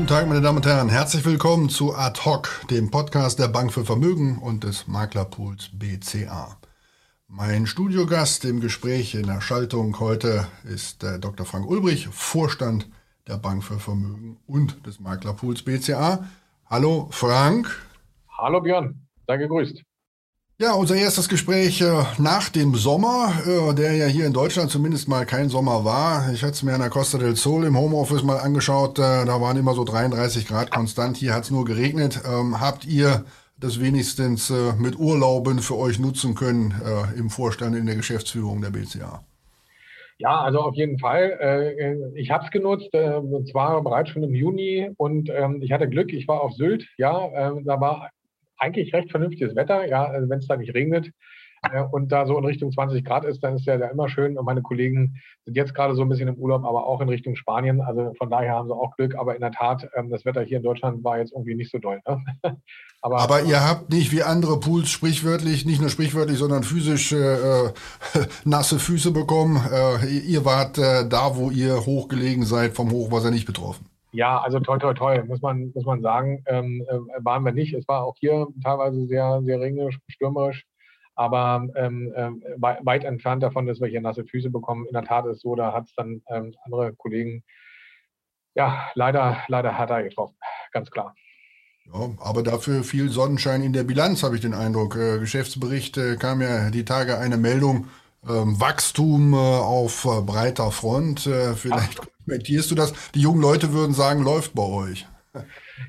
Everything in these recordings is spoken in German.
Guten Tag, meine Damen und Herren. Herzlich willkommen zu Ad Hoc, dem Podcast der Bank für Vermögen und des Maklerpools BCA. Mein Studiogast im Gespräch in der Schaltung heute ist der Dr. Frank Ulbrich, Vorstand der Bank für Vermögen und des Maklerpools BCA. Hallo Frank. Hallo Björn, sei gegrüßt. Ja, unser erstes Gespräch äh, nach dem Sommer, äh, der ja hier in Deutschland zumindest mal kein Sommer war. Ich hatte es mir an der Costa del Sol im Homeoffice mal angeschaut. Äh, da waren immer so 33 Grad konstant. Hier hat es nur geregnet. Ähm, habt ihr das wenigstens äh, mit Urlauben für euch nutzen können äh, im Vorstand in der Geschäftsführung der BCA? Ja, also auf jeden Fall. Äh, ich habe es genutzt, und zwar bereits schon im Juni und ähm, ich hatte Glück, ich war auf Sylt, ja, da war eigentlich recht vernünftiges Wetter, ja, also wenn es da nicht regnet äh, und da so in Richtung 20 Grad ist, dann ist ja da immer schön. Und meine Kollegen sind jetzt gerade so ein bisschen im Urlaub, aber auch in Richtung Spanien. Also von daher haben sie auch Glück. Aber in der Tat, ähm, das Wetter hier in Deutschland war jetzt irgendwie nicht so doll. Ne? aber, aber, ihr habt nicht wie andere Pools sprichwörtlich, nicht nur sprichwörtlich, sondern physisch äh, nasse Füße bekommen. Äh, ihr wart äh, da, wo ihr hochgelegen seid, vom Hochwasser nicht betroffen. Ja, also toll, toll, toll, muss man, muss man sagen. Ähm, äh, waren wir nicht. Es war auch hier teilweise sehr, sehr regnerisch, stürmerisch, aber ähm, äh, weit entfernt davon, dass wir hier nasse Füße bekommen. In der Tat ist es so, da hat es dann ähm, andere Kollegen, ja, leider, leider härter getroffen, ganz klar. Ja, aber dafür viel Sonnenschein in der Bilanz, habe ich den Eindruck. Äh, Geschäftsbericht äh, kam ja die Tage eine Meldung, ähm, Wachstum äh, auf äh, breiter Front. Äh, vielleicht kommentierst du das. Die jungen Leute würden sagen, läuft bei euch.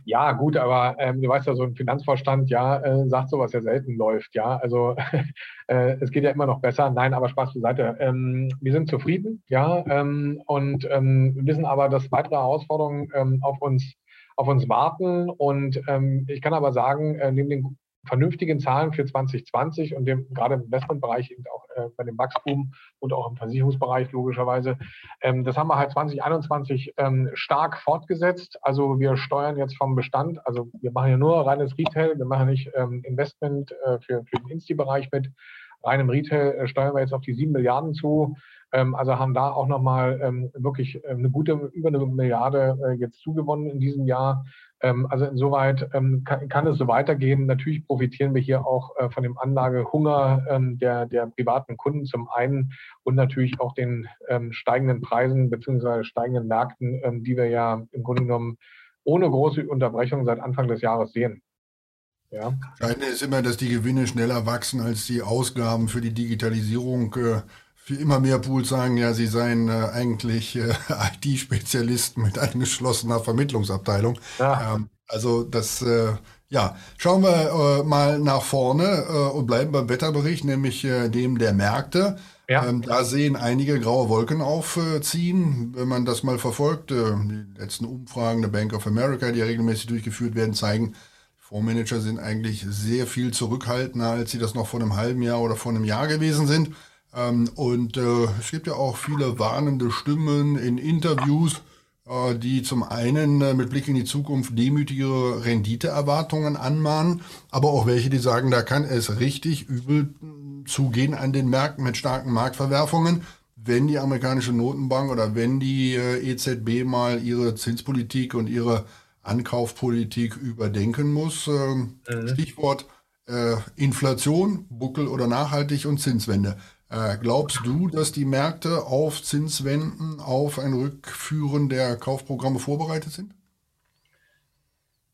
Ja, gut, aber ähm, du weißt ja, so ein Finanzvorstand, ja, äh, sagt sowas ja selten läuft, ja. Also äh, es geht ja immer noch besser. Nein, aber Spaß beiseite. Ähm, wir sind zufrieden, ja, ähm, und ähm, wissen aber, dass weitere Herausforderungen ähm, auf uns auf uns warten. Und ähm, ich kann aber sagen, äh, neben den vernünftigen Zahlen für 2020 und dem, gerade im Investmentbereich eben auch äh, bei dem Wachstum und auch im Versicherungsbereich logischerweise. Ähm, das haben wir halt 2021 ähm, stark fortgesetzt. Also wir steuern jetzt vom Bestand, also wir machen ja nur reines Retail, wir machen nicht ähm, Investment äh, für, für den Insti-Bereich mit. Reinem Retail äh, steuern wir jetzt auf die 7 Milliarden zu. Ähm, also haben da auch nochmal ähm, wirklich äh, eine gute, über eine Milliarde äh, jetzt zugewonnen in diesem Jahr. Ähm, also insoweit ähm, kann, kann, es so weitergehen. Natürlich profitieren wir hier auch äh, von dem Anlagehunger ähm, der, der privaten Kunden zum einen und natürlich auch den ähm, steigenden Preisen bzw. steigenden Märkten, ähm, die wir ja im Grunde genommen ohne große Unterbrechung seit Anfang des Jahres sehen. Ja. Entscheidend ist immer, dass die Gewinne schneller wachsen als die Ausgaben für die Digitalisierung. Äh, für immer mehr Pools sagen ja, sie seien äh, eigentlich äh, IT-Spezialisten mit angeschlossener Vermittlungsabteilung. Ja. Ähm, also das, äh, ja, schauen wir äh, mal nach vorne äh, und bleiben beim Wetterbericht, nämlich äh, dem der Märkte. Ja. Ähm, da sehen einige graue Wolken aufziehen, wenn man das mal verfolgt. die letzten Umfragen der Bank of America, die ja regelmäßig durchgeführt werden, zeigen, Fondsmanager sind eigentlich sehr viel zurückhaltender, als sie das noch vor einem halben Jahr oder vor einem Jahr gewesen sind. Ähm, und äh, es gibt ja auch viele warnende Stimmen in Interviews, äh, die zum einen äh, mit Blick in die Zukunft demütigere Renditeerwartungen anmahnen, aber auch welche, die sagen, da kann es richtig übel zugehen an den Märkten mit starken Marktverwerfungen, wenn die amerikanische Notenbank oder wenn die äh, EZB mal ihre Zinspolitik und ihre Ankaufpolitik überdenken muss. Ähm, mhm. Stichwort äh, Inflation, Buckel oder nachhaltig und Zinswende. Äh, glaubst du, dass die Märkte auf Zinswenden, auf ein Rückführen der Kaufprogramme vorbereitet sind?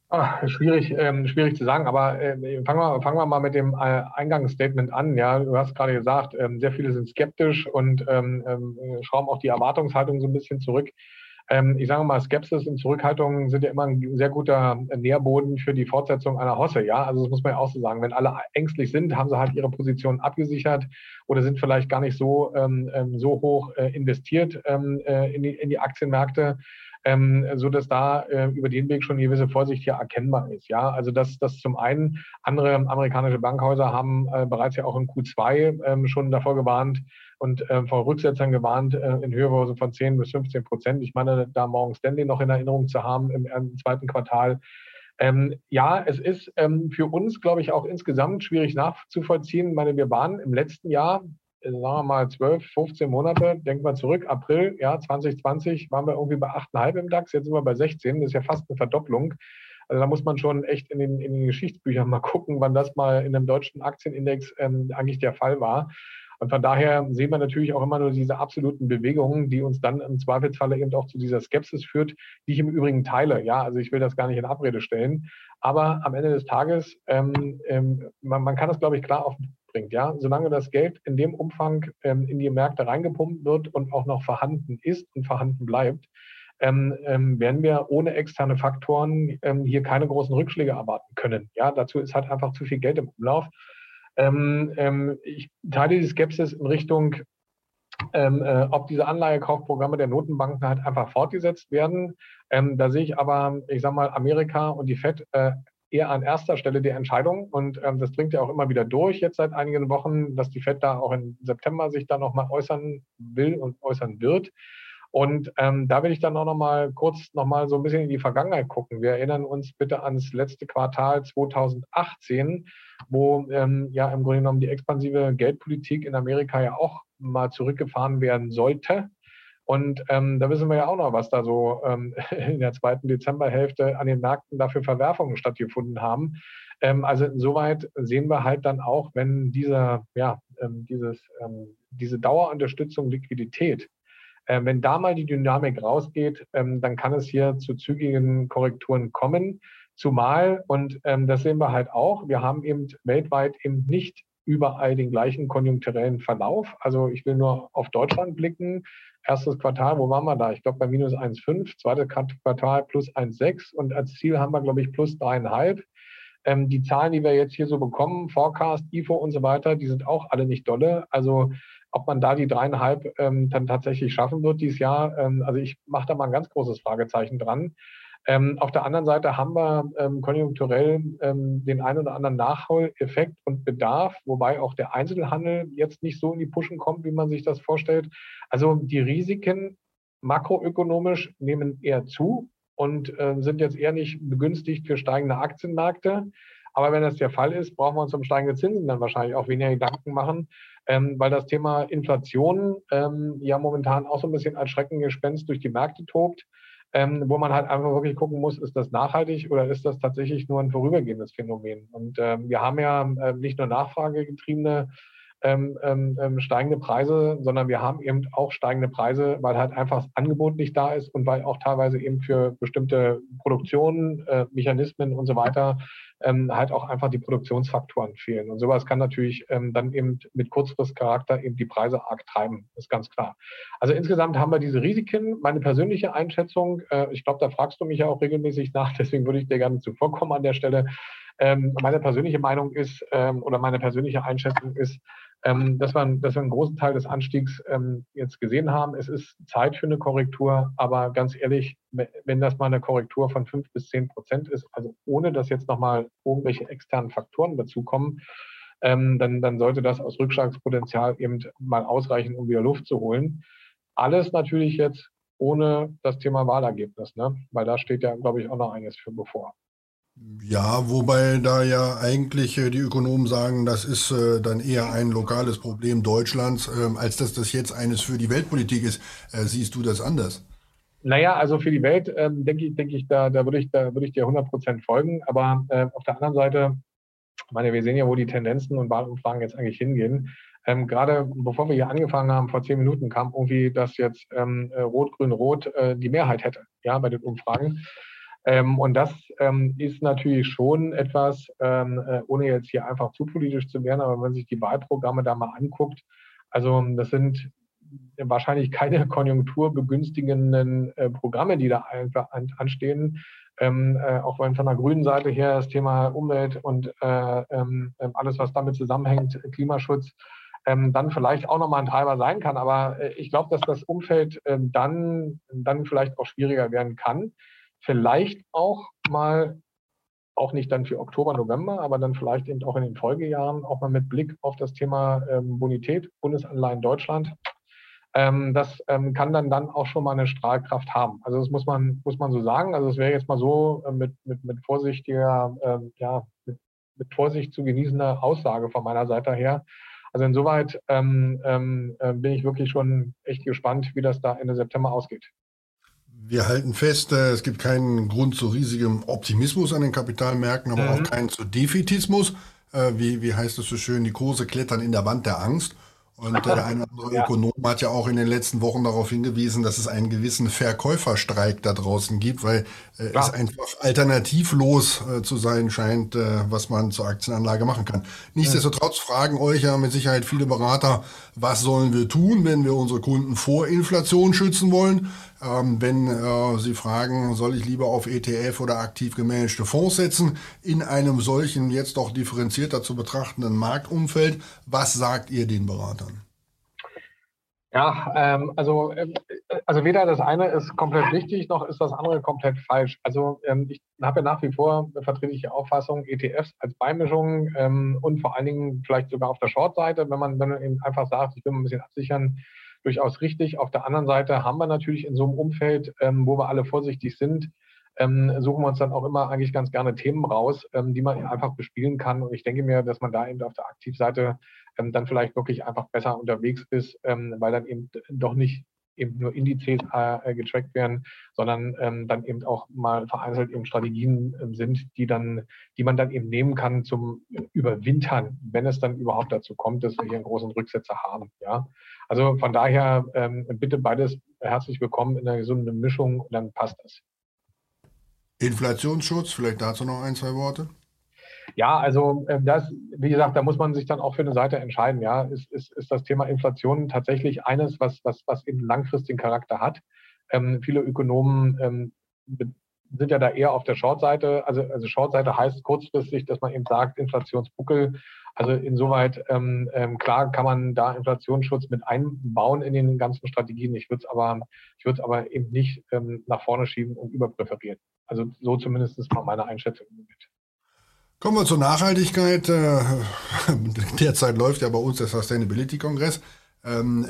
Ah, schwierig, ähm, schwierig zu sagen, aber äh, fangen, wir, fangen wir mal mit dem äh, Eingangsstatement an. Ja, du hast gerade gesagt, ähm, sehr viele sind skeptisch und ähm, ähm schrauben auch die Erwartungshaltung so ein bisschen zurück. Ähm, ich sage mal, Skepsis und Zurückhaltung sind ja immer ein sehr guter Nährboden für die Fortsetzung einer Hosse. Ja, also das muss man ja auch so sagen. Wenn alle ängstlich sind, haben sie halt ihre Position abgesichert oder sind vielleicht gar nicht so, ähm, ähm so hoch äh, investiert ähm, äh, in, die, in die Aktienmärkte. Ähm, so dass da äh, über den Weg schon eine gewisse Vorsicht hier erkennbar ist. Ja, also das, das zum einen. Andere amerikanische Bankhäuser haben äh, bereits ja auch in Q2 ähm, schon davor gewarnt, und äh, vor Rücksetzern gewarnt äh, in Höhe von 10 bis 15 Prozent. Ich meine, da Morgan Stanley noch in Erinnerung zu haben im, im zweiten Quartal. Ähm, ja, es ist ähm, für uns, glaube ich, auch insgesamt schwierig nachzuvollziehen. Ich meine, wir waren im letzten Jahr sagen wir mal 12, 15 Monate, denken wir zurück, April, ja, 2020 waren wir irgendwie bei 8,5 im DAX, jetzt sind wir bei 16, das ist ja fast eine Verdopplung. Also da muss man schon echt in den, in den Geschichtsbüchern mal gucken, wann das mal in einem deutschen Aktienindex ähm, eigentlich der Fall war. Und von daher sehen wir natürlich auch immer nur diese absoluten Bewegungen, die uns dann im Zweifelsfalle eben auch zu dieser Skepsis führt, die ich im Übrigen teile. Ja, also ich will das gar nicht in Abrede stellen. Aber am Ende des Tages, ähm, ähm, man, man, kann das, glaube ich, klar aufbringen. Ja, solange das Geld in dem Umfang ähm, in die Märkte reingepumpt wird und auch noch vorhanden ist und vorhanden bleibt, ähm, ähm, werden wir ohne externe Faktoren ähm, hier keine großen Rückschläge erwarten können. Ja, dazu ist halt einfach zu viel Geld im Umlauf. Ähm, ähm, ich teile die Skepsis in Richtung, äh, ob diese Anleihekaufprogramme der Notenbanken halt einfach fortgesetzt werden. Da sehe ich aber, ich sage mal, Amerika und die FED äh, eher an erster Stelle der Entscheidung. Und ähm, das bringt ja auch immer wieder durch jetzt seit einigen Wochen, dass die FED da auch im September sich da nochmal äußern will und äußern wird. Und ähm, da will ich dann auch noch mal kurz noch mal so ein bisschen in die Vergangenheit gucken. Wir erinnern uns bitte ans letzte Quartal 2018, wo ähm, ja im Grunde genommen die expansive Geldpolitik in Amerika ja auch mal zurückgefahren werden sollte. Und ähm, da wissen wir ja auch noch, was da so ähm, in der zweiten Dezemberhälfte an den Märkten dafür Verwerfungen stattgefunden haben. Ähm, also insoweit sehen wir halt dann auch, wenn dieser, ja, ähm, dieses, ähm, diese Dauerunterstützung Liquidität äh, wenn da mal die Dynamik rausgeht, ähm, dann kann es hier zu zügigen Korrekturen kommen. Zumal, und ähm, das sehen wir halt auch, wir haben eben weltweit eben nicht überall den gleichen konjunkturellen Verlauf. Also ich will nur auf Deutschland blicken. Erstes Quartal, wo waren wir da? Ich glaube bei minus 1,5, zweites Quartal plus 1,6 und als Ziel haben wir, glaube ich, plus 3,5. Ähm, die Zahlen, die wir jetzt hier so bekommen, Forecast, IFO und so weiter, die sind auch alle nicht dolle. Also ob man da die dreieinhalb ähm, dann tatsächlich schaffen wird dieses Jahr, ähm, also ich mache da mal ein ganz großes Fragezeichen dran. Ähm, auf der anderen Seite haben wir ähm, konjunkturell ähm, den einen oder anderen Nachholeffekt und Bedarf, wobei auch der Einzelhandel jetzt nicht so in die Puschen kommt, wie man sich das vorstellt. Also die Risiken makroökonomisch nehmen eher zu und äh, sind jetzt eher nicht begünstigt für steigende Aktienmärkte. Aber wenn das der Fall ist, brauchen wir uns um steigende Zinsen dann wahrscheinlich auch weniger Gedanken machen, ähm, weil das Thema Inflation ähm, ja momentan auch so ein bisschen als Schreckengespenst durch die Märkte tobt, ähm, wo man halt einfach wirklich gucken muss, ist das nachhaltig oder ist das tatsächlich nur ein vorübergehendes Phänomen? Und ähm, wir haben ja äh, nicht nur nachfragegetriebene ähm, ähm, ähm, steigende Preise, sondern wir haben eben auch steigende Preise, weil halt einfach das Angebot nicht da ist und weil auch teilweise eben für bestimmte Produktionen, äh, Mechanismen und so weiter ähm, halt auch einfach die Produktionsfaktoren fehlen. Und sowas kann natürlich ähm, dann eben mit Kurzfristcharakter eben die Preise arg treiben, ist ganz klar. Also insgesamt haben wir diese Risiken. Meine persönliche Einschätzung, äh, ich glaube, da fragst du mich ja auch regelmäßig nach, deswegen würde ich dir gerne zuvorkommen an der Stelle. Ähm, meine persönliche Meinung ist ähm, oder meine persönliche Einschätzung ist, ähm, dass, wir, dass wir einen großen Teil des Anstiegs ähm, jetzt gesehen haben. Es ist Zeit für eine Korrektur, aber ganz ehrlich, wenn das mal eine Korrektur von fünf bis zehn Prozent ist, also ohne dass jetzt nochmal irgendwelche externen Faktoren dazukommen, ähm, dann, dann sollte das aus Rückschlagspotenzial eben mal ausreichen, um wieder Luft zu holen. Alles natürlich jetzt ohne das Thema Wahlergebnis, ne? weil da steht ja, glaube ich, auch noch eines für bevor. Ja, wobei da ja eigentlich äh, die Ökonomen sagen, das ist äh, dann eher ein lokales Problem Deutschlands, ähm, als dass das jetzt eines für die Weltpolitik ist. Äh, siehst du das anders? Naja, also für die Welt ähm, denke ich, denke ich, da, da würde ich, da würde ich dir 100 Prozent folgen. Aber äh, auf der anderen Seite, meine, wir sehen ja, wo die Tendenzen und Wahlumfragen jetzt eigentlich hingehen. Ähm, gerade bevor wir hier angefangen haben, vor zehn Minuten kam irgendwie, dass jetzt ähm, Rot, Grün, Rot äh, die Mehrheit hätte, ja, bei den Umfragen. Ähm, und das ähm, ist natürlich schon etwas, ähm, äh, ohne jetzt hier einfach zu politisch zu werden, aber wenn man sich die Wahlprogramme da mal anguckt, also das sind wahrscheinlich keine konjunkturbegünstigenden äh, Programme, die da einfach an, anstehen. Ähm, äh, auch wenn von der grünen Seite her das Thema Umwelt und äh, ähm, ähm, alles, was damit zusammenhängt, Klimaschutz, ähm, dann vielleicht auch nochmal ein Treiber sein kann. Aber äh, ich glaube, dass das Umfeld äh, dann, dann vielleicht auch schwieriger werden kann vielleicht auch mal, auch nicht dann für Oktober, November, aber dann vielleicht eben auch in den Folgejahren auch mal mit Blick auf das Thema ähm, Bonität, Bundesanleihen Deutschland. Ähm, das ähm, kann dann, dann auch schon mal eine Strahlkraft haben. Also das muss man, muss man so sagen. Also es wäre jetzt mal so äh, mit, mit, mit vorsichtiger, ähm, ja, mit, mit Vorsicht zu genießender Aussage von meiner Seite her. Also insoweit ähm, ähm, äh, bin ich wirklich schon echt gespannt, wie das da Ende September ausgeht. Wir halten fest, äh, es gibt keinen Grund zu riesigem Optimismus an den Kapitalmärkten, aber mhm. auch keinen zu Defitismus. Äh, wie, wie heißt es so schön, die Kurse klettern in der Wand der Angst. Und äh, der eine oder andere ja. Ökonom hat ja auch in den letzten Wochen darauf hingewiesen, dass es einen gewissen Verkäuferstreik da draußen gibt, weil äh, es einfach alternativlos äh, zu sein scheint, äh, was man zur Aktienanlage machen kann. Nichtsdestotrotz fragen euch ja mit Sicherheit viele Berater, was sollen wir tun, wenn wir unsere Kunden vor Inflation schützen wollen? Ähm, wenn äh, Sie fragen, soll ich lieber auf ETF oder aktiv gemanagte Fonds setzen, in einem solchen jetzt doch differenzierter zu betrachtenden Marktumfeld, was sagt ihr den Beratern? Ja, ähm, also, äh, also weder das eine ist komplett richtig, noch ist das andere komplett falsch. Also ähm, ich habe ja nach wie vor vertrete ich die Auffassung, ETFs als Beimischung ähm, und vor allen Dingen vielleicht sogar auf der Short-Seite, wenn man, wenn man eben einfach sagt, ich will ein bisschen absichern, durchaus richtig. Auf der anderen Seite haben wir natürlich in so einem Umfeld, ähm, wo wir alle vorsichtig sind, ähm, suchen wir uns dann auch immer eigentlich ganz gerne Themen raus, ähm, die man einfach bespielen kann. Und ich denke mir, dass man da eben auf der Aktivseite ähm, dann vielleicht wirklich einfach besser unterwegs ist, ähm, weil dann eben doch nicht eben nur Indizes äh, getrackt werden, sondern ähm, dann eben auch mal vereinzelt eben Strategien äh, sind, die dann, die man dann eben nehmen kann zum Überwintern, wenn es dann überhaupt dazu kommt, dass wir hier einen großen Rücksetzer haben. Ja, also von daher ähm, bitte beides herzlich willkommen in einer gesunden Mischung und dann passt das. Inflationsschutz, vielleicht dazu noch ein, zwei Worte. Ja, also äh, das, wie gesagt, da muss man sich dann auch für eine Seite entscheiden. Ja, ist, ist, ist das Thema Inflation tatsächlich eines, was, was, was eben langfristigen Charakter hat. Ähm, viele Ökonomen ähm, sind ja da eher auf der Short-Seite. Also, also Short-Seite heißt kurzfristig, dass man eben sagt, Inflationsbuckel. Also insoweit, ähm, ähm, klar kann man da Inflationsschutz mit einbauen in den ganzen Strategien. Ich würde es aber, ich würde aber eben nicht ähm, nach vorne schieben und überpräferieren. Also so zumindest von meiner Einschätzung mit. Kommen wir zur Nachhaltigkeit. Äh, derzeit läuft ja bei uns der Sustainability-Kongress. Ähm,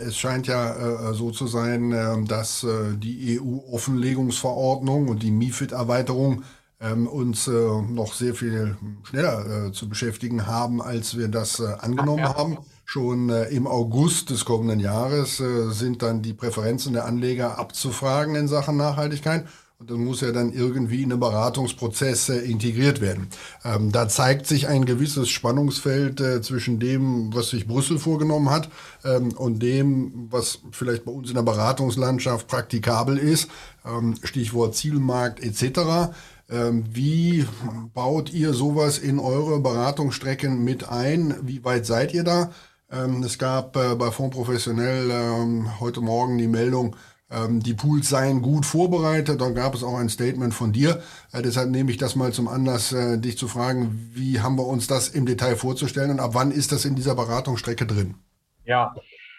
es scheint ja äh, so zu sein, ähm, dass äh, die EU-Offenlegungsverordnung und die MIFID-Erweiterung ähm, uns noch sehr viel schneller zu beschäftigen haben, als wir das angenommen ja. haben. Schon im August des kommenden Jahres sind dann die Präferenzen der Anleger abzufragen in Sachen Nachhaltigkeit. Und das muss ja dann irgendwie in den Beratungsprozess äh, integriert werden. Ähm, da zeigt sich ein gewisses Spannungsfeld äh, zwischen dem, was sich Brüssel vorgenommen hat ähm, und dem, was vielleicht bei uns in der Beratungslandschaft praktikabel ist. Ähm, Stichwort Zielmarkt etc. Ähm, wie baut ihr sowas in eure Beratungsstrecken mit ein? Wie weit seid ihr da? Ähm, es gab äh, bei Fonds Professionell ähm, heute Morgen die Meldung, die Pools seien gut vorbereitet. Dann gab es auch ein Statement von dir. Äh, deshalb nehme ich das mal zum Anlass, äh, dich zu fragen, wie haben wir uns das im Detail vorzustellen und ab wann ist das in dieser Beratungsstrecke drin? Ja,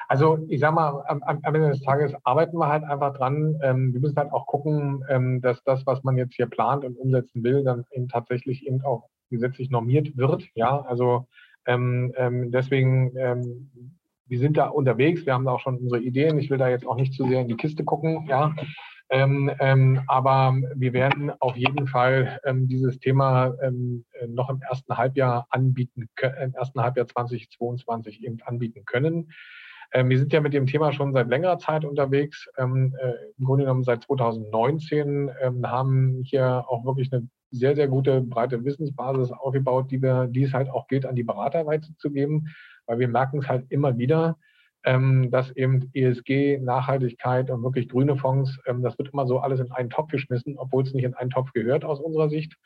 also ich sag mal, am, am Ende des Tages arbeiten wir halt einfach dran. Ähm, wir müssen halt auch gucken, ähm, dass das, was man jetzt hier plant und umsetzen will, dann eben tatsächlich eben auch gesetzlich normiert wird. Ja, also ähm, ähm, deswegen ähm, wir sind da unterwegs, wir haben da auch schon unsere Ideen. Ich will da jetzt auch nicht zu sehr in die Kiste gucken, ja. Ähm, ähm, aber wir werden auf jeden Fall ähm, dieses Thema ähm, noch im ersten Halbjahr anbieten, im ersten Halbjahr 2022 eben anbieten können. Ähm, wir sind ja mit dem Thema schon seit längerer Zeit unterwegs. Ähm, äh, Im Grunde genommen seit 2019 haben hier auch wirklich eine sehr, sehr gute breite Wissensbasis aufgebaut, die wir, die es halt auch gilt, an die Berater weiterzugeben weil wir merken es halt immer wieder, ähm, dass eben ESG, Nachhaltigkeit und wirklich grüne Fonds, ähm, das wird immer so alles in einen Topf geschmissen, obwohl es nicht in einen Topf gehört aus unserer Sicht.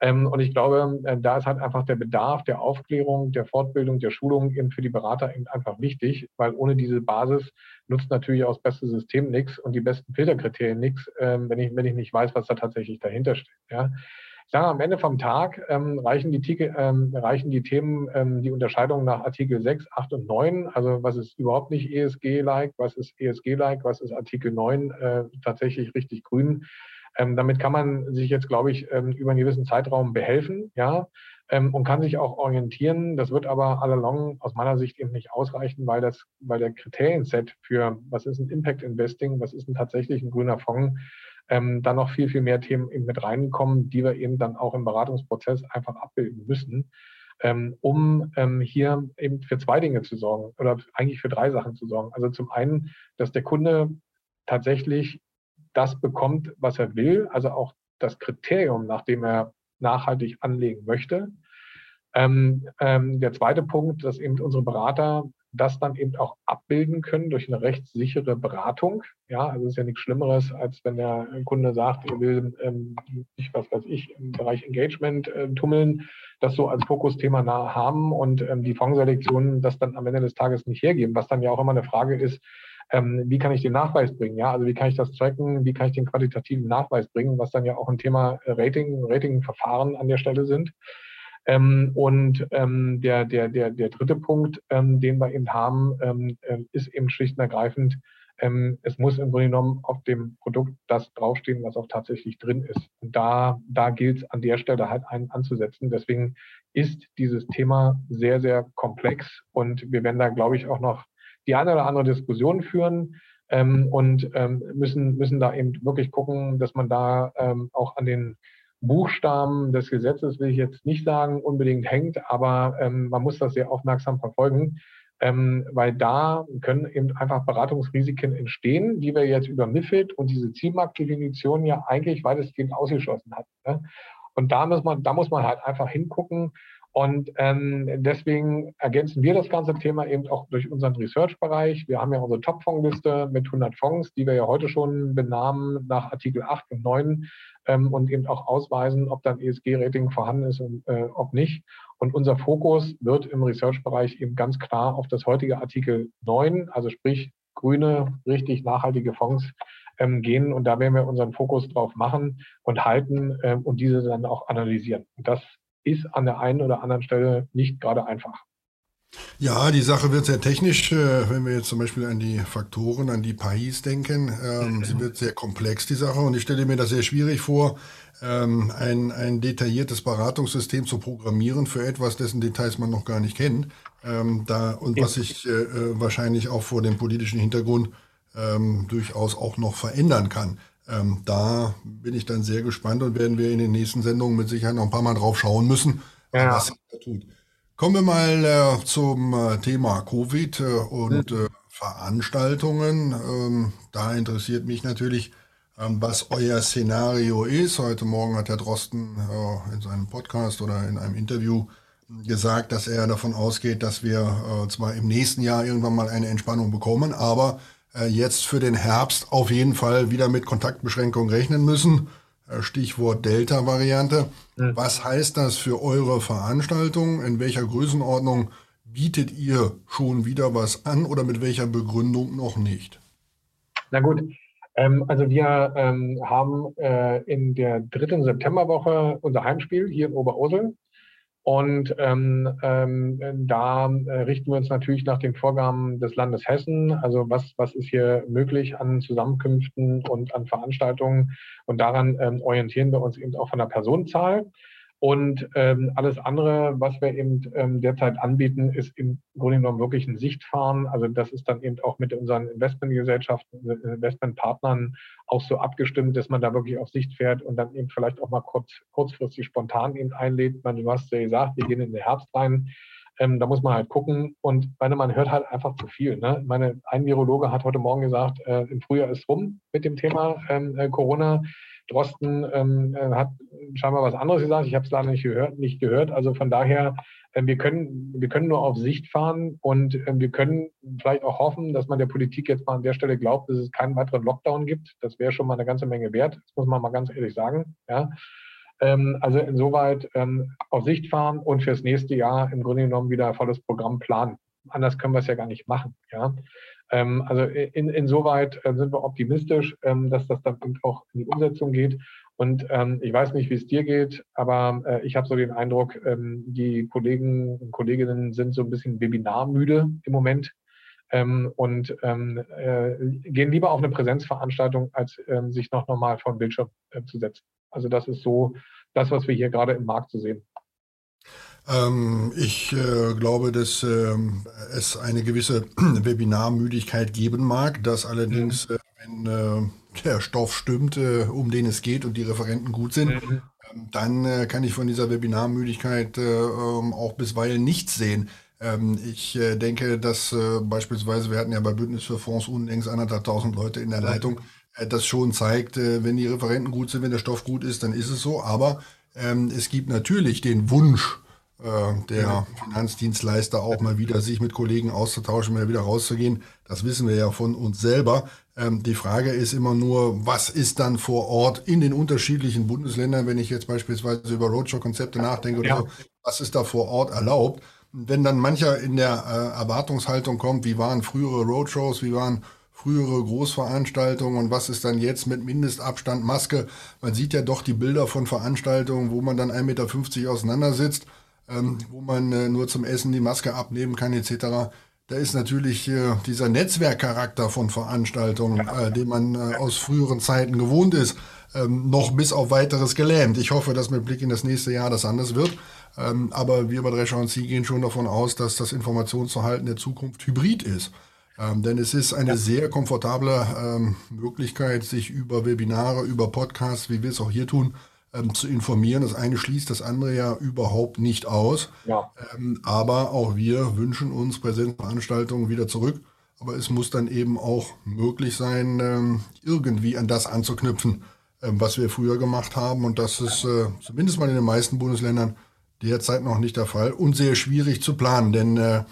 Ähm, und ich glaube, äh, da ist halt einfach der Bedarf der Aufklärung, der Fortbildung, der Schulung eben für die Berater eben einfach wichtig, weil ohne diese Basis nutzt natürlich auch das beste System nichts und die besten Filterkriterien nichts, ähm, wenn, ich, wenn ich nicht weiß, was da tatsächlich dahinter steht. Ja. Sage, am Ende vom Tag ähm, reichen, die, ähm, reichen die Themen, ähm, die Unterscheidung nach Artikel 6, 8 und 9, also was ist überhaupt nicht ESG-like, was ist ESG-like, was ist Artikel 9 äh, tatsächlich richtig grün. Ähm, damit kann man sich jetzt, glaube ich, ähm, über einen gewissen Zeitraum behelfen, ja, ähm, und kann sich auch orientieren. Das wird aber allalong aus meiner Sicht eben nicht ausreichen, weil das, weil der Kriterienset für was ist ein Impact Investing, was ist ein tatsächlich ein grüner Fonds, ähm, dann noch viel, viel mehr Themen eben mit reinkommen, die wir eben dann auch im Beratungsprozess einfach abbilden müssen. ähm, um ähm, hier eben für zwei Dinge zu sorgen oder eigentlich für drei Sachen zu sorgen. Also zum einen, dass der Kunde tatsächlich das bekommt, was er will, also auch das Kriterium, nach dem er nachhaltig anlegen möchte. Ähm, ähm, der zweite Punkt, dass eben unsere Berater das dann eben auch abbilden können durch eine rechtssichere Beratung. Ja, also es ist ja nichts Schlimmeres, als wenn der Kunde sagt, er will ähm, nicht, was weiß ich, im Bereich Engagement äh, tummeln, das so als Fokusthema nah haben und ähm, die Fondsselektionen das dann am Ende des Tages nicht hergeben, was dann ja auch immer eine Frage ist, ähm, wie kann ich den Nachweis bringen? Ja, also wie kann ich das tracken? Wie kann ich den qualitativen Nachweis bringen? Was dann ja auch ein Thema Rating, Ratingverfahren an der Stelle sind. Ähm, und ähm, der, der, der, der dritte Punkt, ähm, den wir eben haben, ähm, äh, ist eben schlicht und ergreifend, ähm, es muss im Grunde genommen auf dem Produkt das draufstehen, was auch tatsächlich drin ist. Und da, da gilt es an der Stelle halt einen anzusetzen. Deswegen ist dieses Thema sehr, sehr komplex und wir werden da, glaube ich, auch noch die eine oder andere Diskussion führen. Ähm, und ähm, müssen, müssen da eben wirklich gucken, dass man da ähm, auch an den Buchstaben des Gesetzes, will ich jetzt nicht sagen, unbedingt hängt, aber ähm, man muss das sehr aufmerksam verfolgen, ähm, weil da können eben einfach Beratungsrisiken entstehen, die wir jetzt über MIFID und diese Zielmarktdefinition ja eigentlich weitestgehend ausgeschlossen hatten. Ne? Und da muss man, da muss man halt einfach hingucken. Und ähm, deswegen ergänzen wir das ganze Thema eben auch durch unseren Research-Bereich. Wir haben ja unsere Top-Fonds-Liste mit 100 Fonds, die wir ja heute schon benahmen nach Artikel 8 und 9 ähm, und eben auch ausweisen, ob dann ESG-Rating vorhanden ist und äh, ob nicht. Und unser Fokus wird im Research-Bereich eben ganz klar auf das heutige Artikel 9, also sprich grüne, richtig nachhaltige Fonds ähm, gehen. Und da werden wir unseren Fokus drauf machen und halten äh, und diese dann auch analysieren. Und das ist an der einen oder anderen Stelle nicht gerade einfach. Ja, die Sache wird sehr technisch, äh, wenn wir jetzt zum Beispiel an die Faktoren, an die PAIs denken. Ähm, sie wird sehr komplex, die Sache, und ich stelle mir das sehr schwierig vor, ähm, ein, ein detailliertes Beratungssystem zu programmieren für etwas, dessen Details man noch gar nicht kennt. Ähm, da, und was sich äh, äh, wahrscheinlich auch vor dem politischen Hintergrund ähm, durchaus auch noch verändern kann. Ähm, da bin ich dann sehr gespannt und werden wir in den nächsten Sendungen mit Sicherheit noch ein paar Mal drauf schauen müssen, ja. was sich da tut. Kommen wir mal äh, zum äh, Thema Covid äh, und äh, Veranstaltungen. Ähm, da interessiert mich natürlich, ähm, was euer Szenario ist. Heute Morgen hat Herr Drosten äh, in seinem Podcast oder in einem Interview gesagt, dass er davon ausgeht, dass wir äh, zwar im nächsten Jahr irgendwann mal eine Entspannung bekommen, aber jetzt für den Herbst auf jeden Fall wieder mit Kontaktbeschränkungen rechnen müssen. Äh, Stichwort Delta-Variante. Mhm. Was heißt das für eure Veranstaltung? In welcher Größenordnung bietet ihr schon wieder was an oder mit welcher Begründung noch nicht? Na gut, ähm, also wir ähm, haben äh, in der dritten Septemberwoche unser Heimspiel hier in Oberursel. Und ähm, ähm, da äh, richten wir uns natürlich nach den Vorgaben des Landes Hessen. Also was, was ist hier möglich an Zusammenkünften und an Veranstaltungen? Und daran ähm, orientieren wir uns eben auch von der Personenzahl. Und ähm, alles andere, was wir eben ähm, derzeit anbieten, ist im Grunde genommen wirklich ein Sichtfahren. Also das ist dann eben auch mit unseren Investmentgesellschaften, Investmentpartnern auch so abgestimmt, dass man da wirklich auf Sicht fährt und dann eben vielleicht auch mal kurz, kurzfristig spontan eben einlädt. Man, du hast ja gesagt, wir gehen in den Herbst rein. Ähm, da muss man halt gucken. Und meine, man hört halt einfach zu viel. Ne? Meine, ein Virologe hat heute Morgen gesagt, äh, im Frühjahr ist rum mit dem Thema ähm, äh, Corona. Drosten ähm, äh, hat scheinbar was anderes gesagt. Ich habe es leider nicht gehört, nicht gehört. Also von daher, äh, wir, können, wir können nur auf Sicht fahren und äh, wir können vielleicht auch hoffen, dass man der Politik jetzt mal an der Stelle glaubt, dass es keinen weiteren Lockdown gibt. Das wäre schon mal eine ganze Menge wert. Das muss man mal ganz ehrlich sagen. Ja. Ähm, also insoweit ähm, auf Sicht fahren und fürs nächste Jahr im Grunde genommen wieder volles Programm planen. Anders können wir es ja gar nicht machen. Ja. Ähm, also in, insoweit äh, sind wir optimistisch, ähm, dass das dann auch in die Umsetzung geht. Und ähm, ich weiß nicht, wie es dir geht, aber äh, ich habe so den Eindruck, ähm, die Kollegen und Kolleginnen sind so ein bisschen webinarmüde im Moment ähm, und ähm, äh, gehen lieber auf eine Präsenzveranstaltung, als sich noch normal vor den Bildschirm äh, zu setzen. Also das ist so das, was wir hier gerade im Markt zu sehen. Ähm, ich äh, glaube, dass ähm, es eine gewisse Webinarmüdigkeit geben mag, dass allerdings, mhm. äh, wenn äh, der Stoff stimmt, äh, um den es geht und die Referenten gut sind, mhm. ähm, dann äh, kann ich von dieser Webinarmüdigkeit äh, ähm, auch bisweilen nichts sehen. Ähm, ich äh, denke, dass äh, beispielsweise, wir hatten ja bei Bündnis für Fonds unlängst anderthalbtausend Leute in der Leitung, äh, das schon zeigt, äh, wenn die Referenten gut sind, wenn der Stoff gut ist, dann ist es so. Aber ähm, es gibt natürlich den Wunsch, äh, der Finanzdienstleister auch mal wieder sich mit Kollegen auszutauschen, mal wieder rauszugehen. Das wissen wir ja von uns selber. Ähm, die Frage ist immer nur, was ist dann vor Ort in den unterschiedlichen Bundesländern, wenn ich jetzt beispielsweise über Roadshow-Konzepte nachdenke oder ja. so, was ist da vor Ort erlaubt? Wenn dann mancher in der äh, Erwartungshaltung kommt, wie waren frühere Roadshows, wie waren frühere Großveranstaltungen und was ist dann jetzt mit Mindestabstand, Maske? Man sieht ja doch die Bilder von Veranstaltungen, wo man dann 1,50 Meter auseinandersitzt, ähm, wo man äh, nur zum Essen die Maske abnehmen kann etc. Da ist natürlich äh, dieser Netzwerkcharakter von Veranstaltungen, äh, den man äh, aus früheren Zeiten gewohnt ist, ähm, noch bis auf weiteres gelähmt. Ich hoffe, dass mit Blick in das nächste Jahr das anders wird. Ähm, aber wir bei Drescher und Sie gehen schon davon aus, dass das Informationsverhalten der Zukunft hybrid ist. Ähm, denn es ist eine ja. sehr komfortable ähm, Möglichkeit, sich über Webinare, über Podcasts, wie wir es auch hier tun, ähm, zu informieren. Das eine schließt das andere ja überhaupt nicht aus. Ja. Ähm, aber auch wir wünschen uns Präsenzveranstaltungen wieder zurück. Aber es muss dann eben auch möglich sein, ähm, irgendwie an das anzuknüpfen, ähm, was wir früher gemacht haben. Und das ist äh, zumindest mal in den meisten Bundesländern derzeit noch nicht der Fall und sehr schwierig zu planen, denn äh,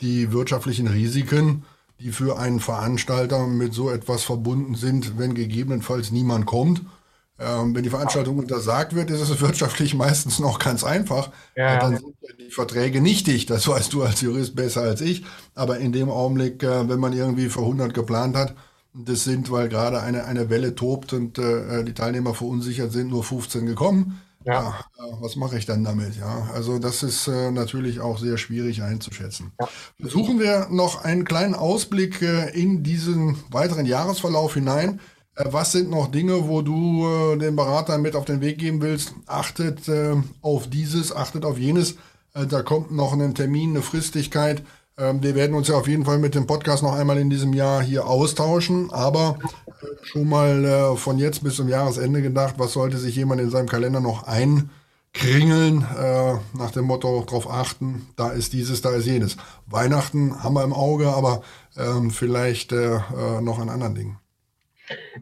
die wirtschaftlichen Risiken, die für einen Veranstalter mit so etwas verbunden sind, wenn gegebenenfalls niemand kommt, ähm, wenn die Veranstaltung untersagt wird, ist es wirtschaftlich meistens noch ganz einfach. Ja. Dann sind die Verträge nichtig. Das weißt du als Jurist besser als ich. Aber in dem Augenblick, äh, wenn man irgendwie für 100 geplant hat, das sind, weil gerade eine, eine Welle tobt und äh, die Teilnehmer verunsichert sind, nur 15 gekommen. Ja. ja was mache ich dann damit? Ja, also das ist äh, natürlich auch sehr schwierig einzuschätzen. Ja. Versuchen wir noch einen kleinen Ausblick äh, in diesen weiteren Jahresverlauf hinein. Äh, was sind noch Dinge, wo du äh, den Beratern mit auf den Weg geben willst? Achtet äh, auf dieses, achtet auf jenes. Äh, da kommt noch ein Termin, eine Fristigkeit. Ähm, wir werden uns ja auf jeden Fall mit dem Podcast noch einmal in diesem Jahr hier austauschen. Aber äh, schon mal äh, von jetzt bis zum Jahresende gedacht, was sollte sich jemand in seinem Kalender noch einkringeln? nach dem Motto, darauf achten, da ist dieses, da ist jenes. Weihnachten haben wir im Auge, aber ähm, vielleicht noch an anderen Dingen.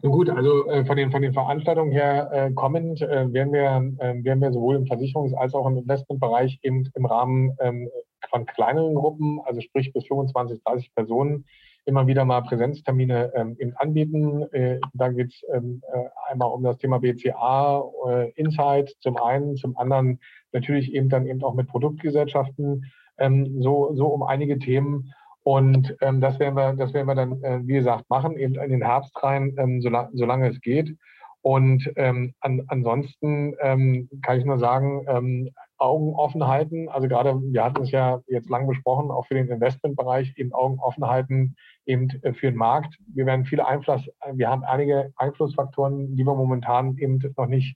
Nun gut, also äh, von, den, von den Veranstaltungen her äh, kommend äh, werden, wir, äh, werden wir sowohl im Versicherungs- als auch im Investmentbereich eben im Rahmen ähm, von kleineren Gruppen, also sprich bis 25, 30 Personen, immer wieder mal Präsenztermine ähm, eben anbieten. Äh, da geht es ähm, äh, einmal um das Thema BCA, äh, Insight zum einen, zum anderen natürlich eben dann eben auch mit Produktgesellschaften, ähm, so, so um einige Themen. Und ähm, das, werden wir, das werden wir dann, äh, wie gesagt, machen, eben in den Herbst rein, ähm, solange, solange es geht. Und ähm, an, ansonsten ähm, kann ich nur sagen, ähm, Augen offen halten. Also gerade, wir hatten es ja jetzt lang besprochen, auch für den Investmentbereich, eben Augen offen halten, eben äh, für den Markt. Wir werden viele Einfluss, wir haben einige Einflussfaktoren, die wir momentan eben noch nicht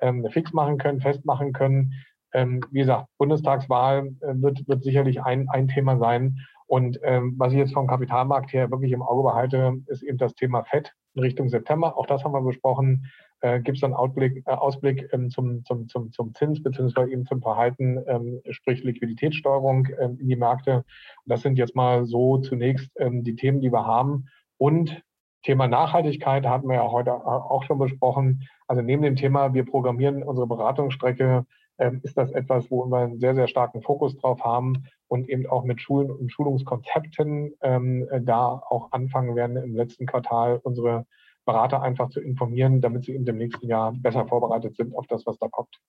ähm, fix machen können, festmachen können. Ähm, wie gesagt, Bundestagswahl äh, wird, wird sicherlich ein, ein Thema sein. Und ähm, was ich jetzt vom Kapitalmarkt her wirklich im Auge behalte, ist eben das Thema FED in Richtung September. Auch das haben wir besprochen. Äh, Gibt es dann Outblick, äh, Ausblick ähm, zum, zum, zum, zum Zins beziehungsweise eben zum Verhalten, ähm, sprich Liquiditätssteuerung ähm, in die Märkte. Das sind jetzt mal so zunächst ähm, die Themen, die wir haben. Und Thema Nachhaltigkeit hatten wir ja heute auch schon besprochen. Also neben dem Thema, wir programmieren unsere Beratungsstrecke ähm, ist das etwas, wo wir einen sehr, sehr starken Fokus drauf haben und eben auch mit Schulen und Schulungskonzepten ähm, da auch anfangen werden, im letzten Quartal unsere Berater einfach zu informieren, damit sie in dem nächsten Jahr besser vorbereitet sind auf das, was da kommt.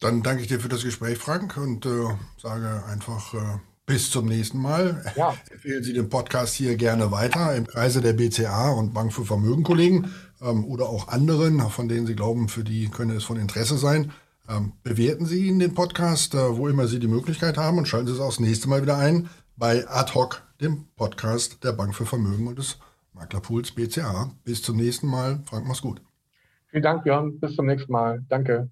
Dann danke ich dir für das Gespräch, Frank, und äh, sage einfach äh, bis zum nächsten Mal. Ja. Empfehlen Sie den Podcast hier gerne weiter im Kreise der BCA und Bank für Vermögen Kollegen ähm, oder auch anderen, von denen Sie glauben, für die könne es von Interesse sein. Ähm, bewerten Sie ihn den Podcast, äh, wo immer Sie die Möglichkeit haben und schalten Sie es auch das nächste Mal wieder ein bei Ad hoc, dem Podcast der Bank für Vermögen und des Maklerpools BCA. Bis zum nächsten Mal. Frank, mach's gut. Vielen Dank, Björn. Bis zum nächsten Mal. Danke.